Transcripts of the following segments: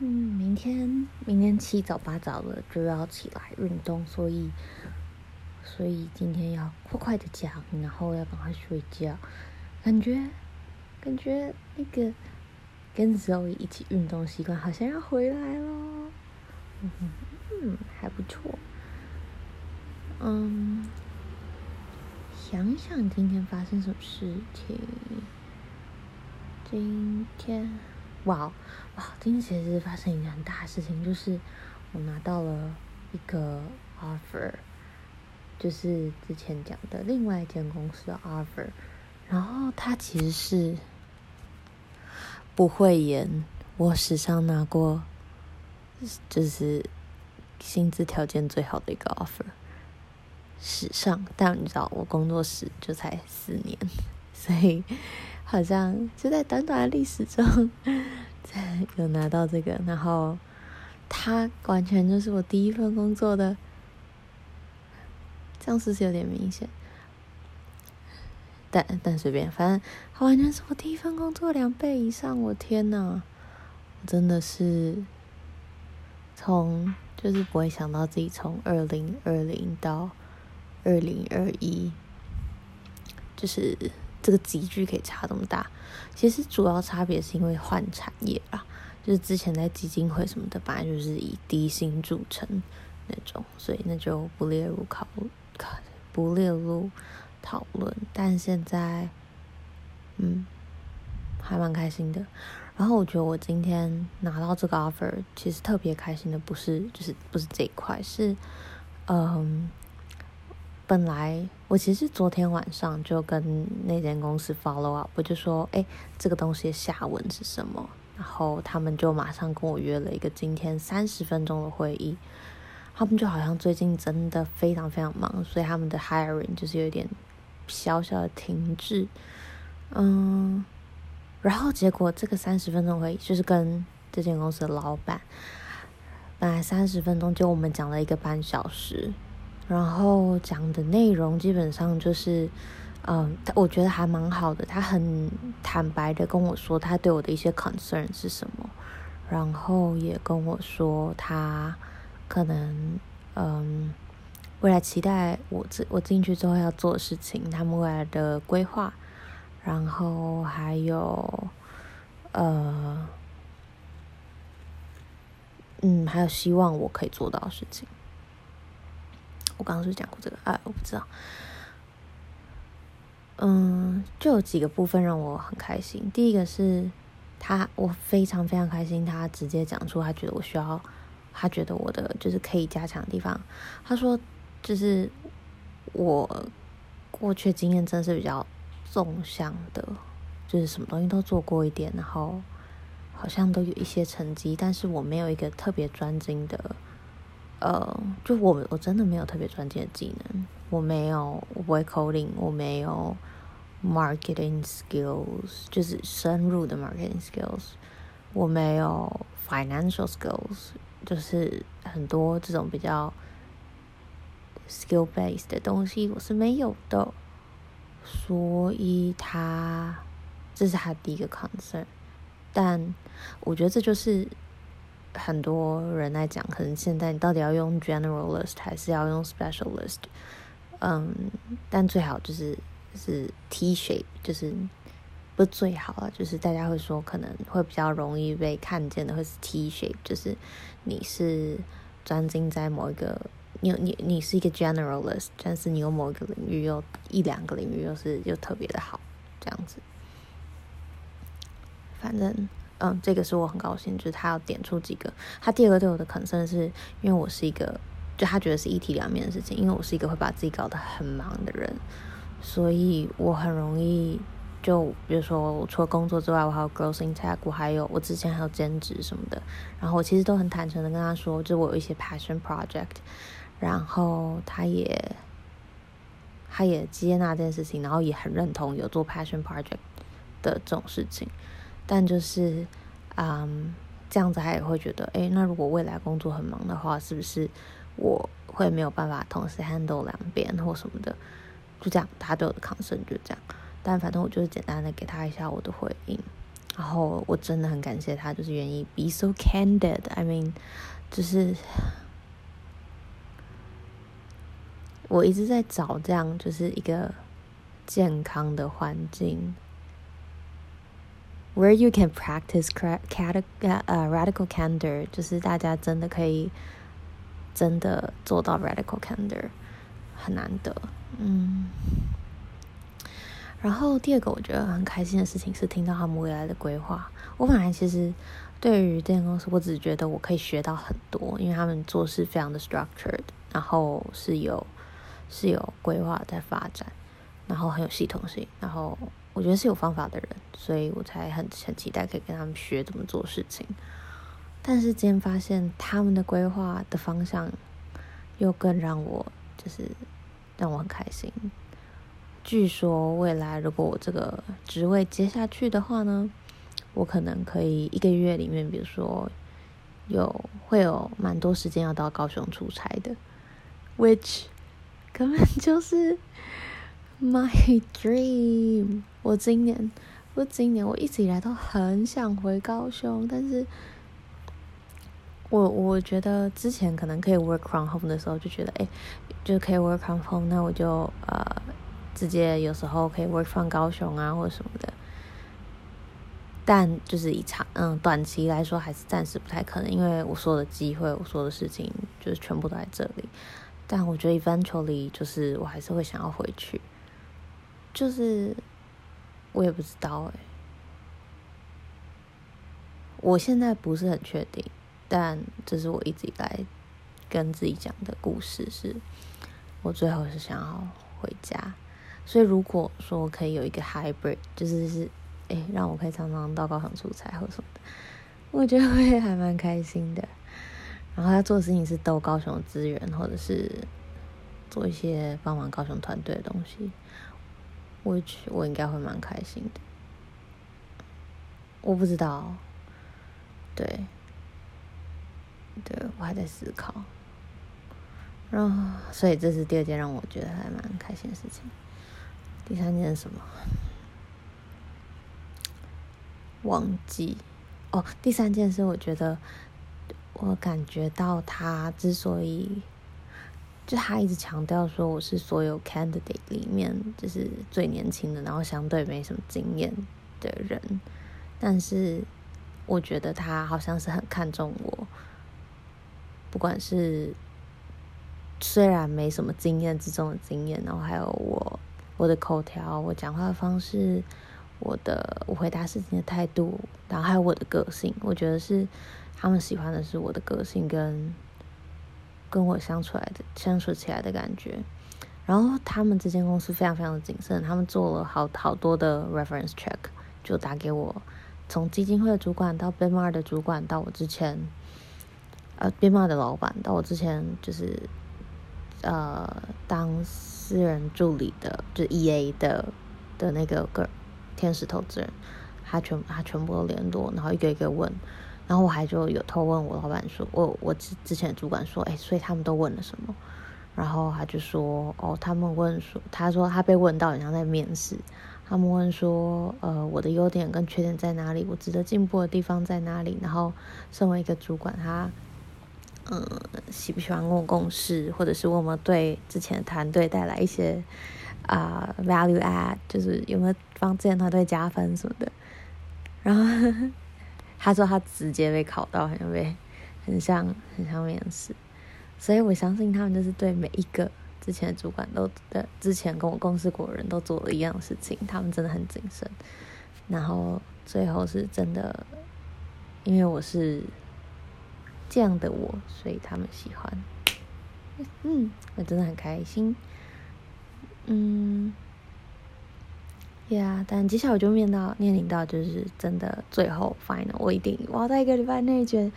嗯，明天明天七早八早的就要起来运动，所以所以今天要快快的讲，然后要赶快睡觉。感觉感觉那个跟 Zoe 一起运动习惯好像要回来了，嗯嗯，还不错。嗯，想想今天发生什么事情。今天，哇哇！今天其实发生一件很大的事情，就是我拿到了一个 offer，就是之前讲的另外一间公司的 offer，然后它其实是不会演我史上拿过，就是薪资条件最好的一个 offer，史上。但你知道，我工作室就才四年，所以。好像就在短短的历史中，才有拿到这个，然后他完全就是我第一份工作的，这样是不是有点明显？但但随便，反正他完全是我第一份工作两倍以上，我天呐，真的是从就是不会想到自己从二零二零到二零二一，就是。这个级距可以差这么大，其实主要差别是因为换产业啦，就是之前在基金会什么的，本来就是以低薪著称那种，所以那就不列入考考不列入讨论。但现在，嗯，还蛮开心的。然后我觉得我今天拿到这个 offer，其实特别开心的不是就是不是这一块，是嗯。本来我其实昨天晚上就跟那间公司 follow up，我就说，哎，这个东西的下文是什么？然后他们就马上跟我约了一个今天三十分钟的会议。他们就好像最近真的非常非常忙，所以他们的 hiring 就是有点小小的停滞。嗯，然后结果这个三十分钟会议就是跟这间公司的老板，本来三十分钟就我们讲了一个半小时。然后讲的内容基本上就是，嗯，我觉得还蛮好的。他很坦白的跟我说他对我的一些 concern 是什么，然后也跟我说他可能嗯未来期待我进我进去之后要做的事情，他们未来的规划，然后还有呃嗯还有希望我可以做到的事情。我刚刚是讲过这个？哎，我不知道。嗯，就有几个部分让我很开心。第一个是他，我非常非常开心，他直接讲出他觉得我需要，他觉得我的就是可以加强的地方。他说，就是我过去经验真的是比较纵向的，就是什么东西都做过一点，然后好像都有一些成绩，但是我没有一个特别专精的。呃，就我我真的没有特别专精的技能，我没有，我不会 coding，我没有 marketing skills，就是深入的 marketing skills，我没有 financial skills，就是很多这种比较 skill based 的东西我是没有的，所以他这是他第一个 concern，但我觉得这就是。很多人来讲，可能现在你到底要用 generalist 还是要用 specialist？嗯，但最好就是是 T shape，就是不最好啊，就是大家会说可能会比较容易被看见的会是 T shape，就是你是专精在某一个，你你你是一个 generalist，但是你有某一个领域有一两个领域又是又特别的好，这样子，反正。嗯，这个是我很高兴，就是他要点出几个。他第二个对我的 concern 是因为我是一个，就他觉得是一体两面的事情，因为我是一个会把自己搞得很忙的人，所以我很容易就比如说，我除了工作之外，我还有 growth in tech，我还有我之前还有兼职什么的。然后我其实都很坦诚的跟他说，就我有一些 passion project，然后他也他也接纳这件事情，然后也很认同有做 passion project 的这种事情。但就是，嗯，这样子他也会觉得，诶，那如果未来工作很忙的话，是不是我会没有办法同时 handle 两边或什么的？就这样，他对我的 concern 就这样。但反正我就是简单的给他一下我的回应。然后我真的很感谢他，就是愿意 be so candid。I mean，就是我一直在找这样，就是一个健康的环境，where you can practice radical candor，就是大家真的可以真的做到 radical candor，很难得，嗯。然后第二个我觉得很开心的事情是听到他们未来的规划。我本来其实对于这间公司，我只觉得我可以学到很多，因为他们做事非常的 structured，然后是有是有规划在发展，然后很有系统性，然后我觉得是有方法的人，所以我才很很期待可以跟他们学怎么做事情。但是今天发现他们的规划的方向又更让我就是让我很开心。据说未来如果我这个职位接下去的话呢，我可能可以一个月里面，比如说有会有蛮多时间要到高雄出差的，which 根本就是 my dream。我今年，我今年我一直以来都很想回高雄，但是我我觉得之前可能可以 work from home 的时候就觉得，哎，就可以 work from home，那我就呃。直接有时候可以 work from 高雄啊，或者什么的，但就是以长嗯短期来说，还是暂时不太可能，因为我说的机会，我说的事情就是全部都在这里。但我觉得 eventually 就是我还是会想要回去，就是我也不知道哎，我现在不是很确定，但这是我一直以来跟自己讲的故事，是我最后是想要回家。所以如果说可以有一个 hybrid，就是是，哎，让我可以常常到高雄出差或什么的，我觉得会还蛮开心的。然后要做的事情是逗高雄资源，或者是做一些帮忙高雄团队的东西，我觉我应该会蛮开心的。我不知道，对，对，我还在思考。然后，所以这是第二件让我觉得还蛮开心的事情。第三件是什么？忘记哦。第三件事，我觉得我感觉到他之所以就他一直强调说我是所有 candidate 里面就是最年轻的，然后相对没什么经验的人，但是我觉得他好像是很看重我，不管是虽然没什么经验之中的经验，然后还有我。我的口条，我讲话的方式，我的我回答事情的态度，然后还有我的个性，我觉得是他们喜欢的是我的个性跟跟我相处来的相处起来的感觉。然后他们这间公司非常非常的谨慎，他们做了好好多的 reference check，就打给我，从基金会的主管到 BMR 的主管，到我之前呃 BMR 的老板，到我之前就是呃当。私人助理的，就 E A 的的那个个天使投资人，他全他全部都联络，然后一个一个问，然后我还就有偷问我老板说，我我之之前的主管说，哎，所以他们都问了什么？然后他就说，哦，他们问说，他说他被问到，好像在面试，他们问说，呃，我的优点跟缺点在哪里？我值得进步的地方在哪里？然后身为一个主管，他。嗯，喜不喜欢跟我共事，或者是我们对之前的团队带来一些啊、value add，就是有没有帮之前团队加分什么的。然后他说他直接被考到，很像被很像很像面试，所以我相信他们就是对每一个之前的主管都的之前跟我共事过人都做了一样的事情，他们真的很谨慎。然后最后是真的，因为我是。这样的我，所以他们喜欢。嗯，我真的很开心。嗯，呀、yeah，但接下来我就面到面临到就是真的最后 final，我一定我要在一个礼拜内觉得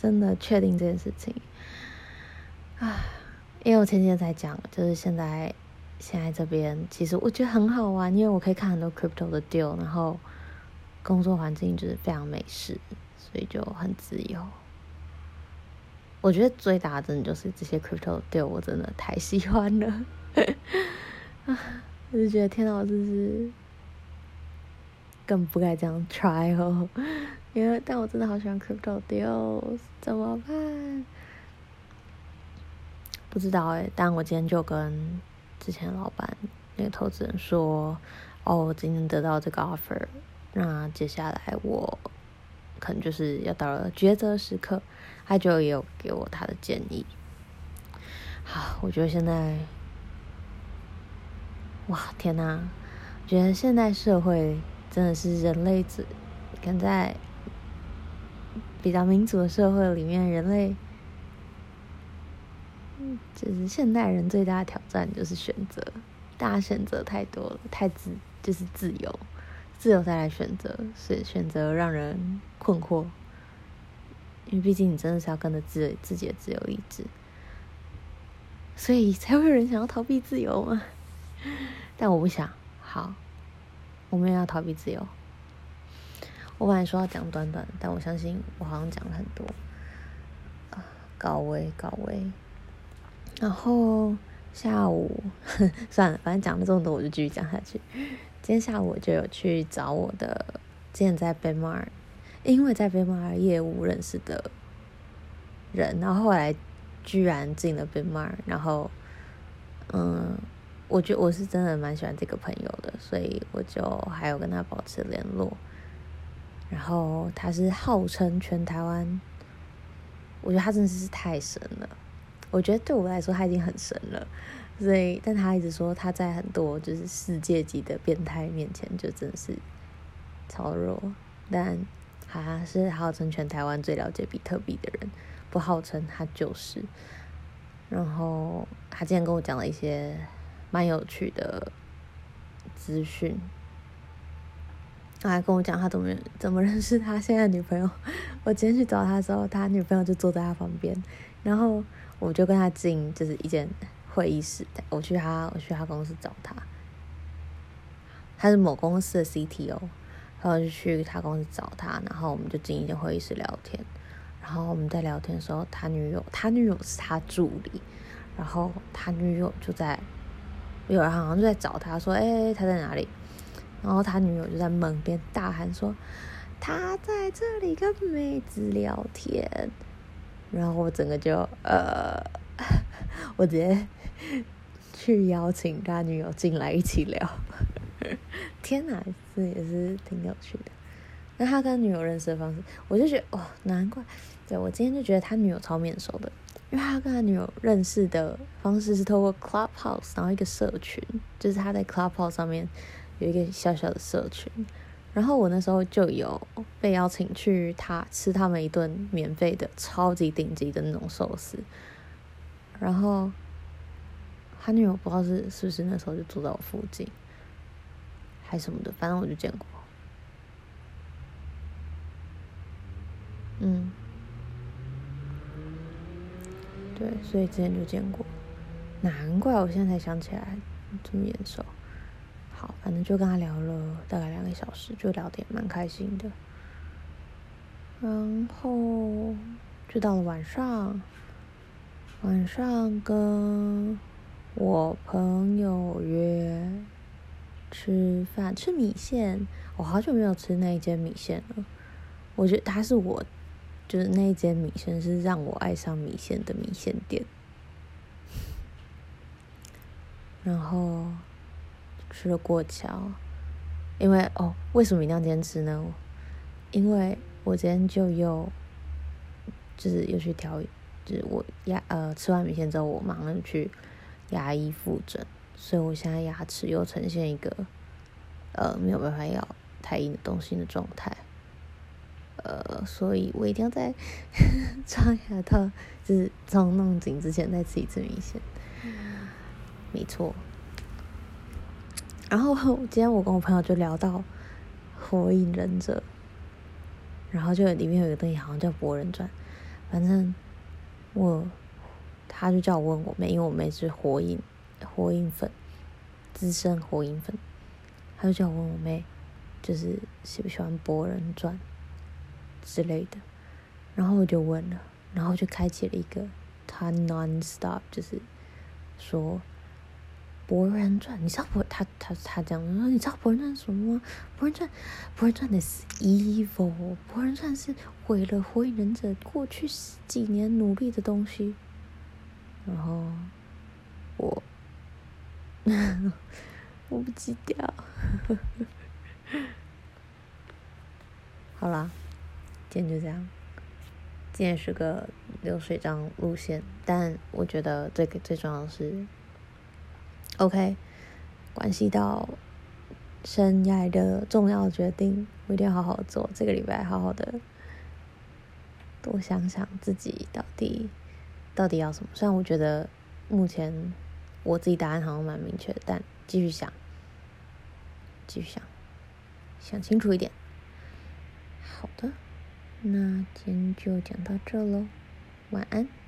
真的确定这件事情。啊，因为我前几天才讲，就是现在现在这边其实我觉得很好玩，因为我可以看很多 crypto 的 deal，然后工作环境就是非常美式，所以就很自由。我觉得最大的真的就是这些 crypto 的 deal，我真的太喜欢了，啊，我就觉得天哪，我真是更不该这样 try 哦。因为但我真的好喜欢 crypto deals，怎么办？不知道哎。但我今天就跟之前老板那个投资人说，哦，我今天得到这个 offer，那接下来我可能就是要到了抉择时刻，他就也有给我他的建议。好，我觉得现在，哇，天哪！我觉得现代社会真的是人类最跟在比较民主的社会里面，人类，就是现代人最大的挑战就是选择，大家选择太多了，太自就是自由，自由再来选择，所以选择让人困惑，因为毕竟你真的是要跟着自自己的自由意志。所以才会有人想要逃避自由嘛？但我不想。好，我们也要逃避自由。我本来说要讲短短，但我相信我好像讲了很多。啊，高危高危。然后下午 算了，反正讲了这么多，我就继续讲下去。今天下午我就有去找我的之前在 b e m a r，因为在 b e m a r 业务认识的人，然后后来。居然进了 b e m a r 然后，嗯，我觉得我是真的蛮喜欢这个朋友的，所以我就还有跟他保持联络。然后他是号称全台湾，我觉得他真的是太神了。我觉得对我来说他已经很神了，所以但他一直说他在很多就是世界级的变态面前就真的是超弱，但他是号称全台湾最了解比特币的人。不号称他就是，然后他今天跟我讲了一些蛮有趣的资讯，他还跟我讲他怎么 怎么认识他现在女朋友。我今天去找他的时候，他女朋友就坐在他旁边，然后我就跟他进就是一间会议室，我去他我去他公司找他，他是某公司的 CTO，然后就去他公司找他，然后我们就进一间会议室聊天。然后我们在聊天的时候，他女友，他女友是他助理，然后他女友就在，有人好像就在找他，说：“哎，他在哪里？”然后他女友就在门边大喊说：“他在这里跟妹子聊天。”然后我整个就呃，我直接去邀请他女友进来一起聊。天哪，这也是挺有趣的。那他跟女友认识的方式，我就觉得哦，难怪。对，我今天就觉得他女友超面熟的，因为他跟他女友认识的方式是透过 Clubhouse，然后一个社群，就是他在 Clubhouse 上面有一个小小的社群，然后我那时候就有被邀请去他吃他们一顿免费的超级顶级的那种寿司，然后他女友不知道是是不是那时候就住在我附近，还什么的，反正我就见过。嗯，对，所以之前就见过，难怪我现在才想起来这么眼熟。好，反正就跟他聊了大概两个小时，就聊天蛮开心的。然后就到了晚上，晚上跟我朋友约吃饭，吃米线。我好久没有吃那一间米线了，我觉得他是我。就是那间米线是让我爱上米线的米线店，然后吃了过桥，因为哦，为什么一定要坚持呢？因为我今天就又就是又去调，就是我牙呃吃完米线之后，我马上去牙医复诊，所以我现在牙齿又呈现一个呃没有办法咬太硬的东西的状态。呃，所以我一定要在 装牙套，就是装弄紧之前再吃一次米线。没错。然后今天我跟我朋友就聊到《火影忍者》，然后就里面有一个东西好像叫《博人传》，反正我他就叫我问我妹，因为我妹是火影火影粉，资深火影粉，他就叫我问我妹，就是喜不喜欢《博人传》。之类的，然后我就问了，然后就开启了一个他 non-stop，就是说《博人传》，你知道博他他他讲的说，你知道《博人传》什么吗？《博人传》《博人传》的是 evil，《博人传》是毁了火影忍者过去十几年努力的东西。然后我 我不记掉。好啦，今天就这样。今天是个流水账路线，但我觉得最最重要的是。OK，关系到生涯的重要决定，我一定要好好做。这个礼拜好好的多想想自己到底到底要什么。虽然我觉得目前我自己答案好像蛮明确，但继续想，继续想，想清楚一点。好的，那今天就讲到这喽，晚安。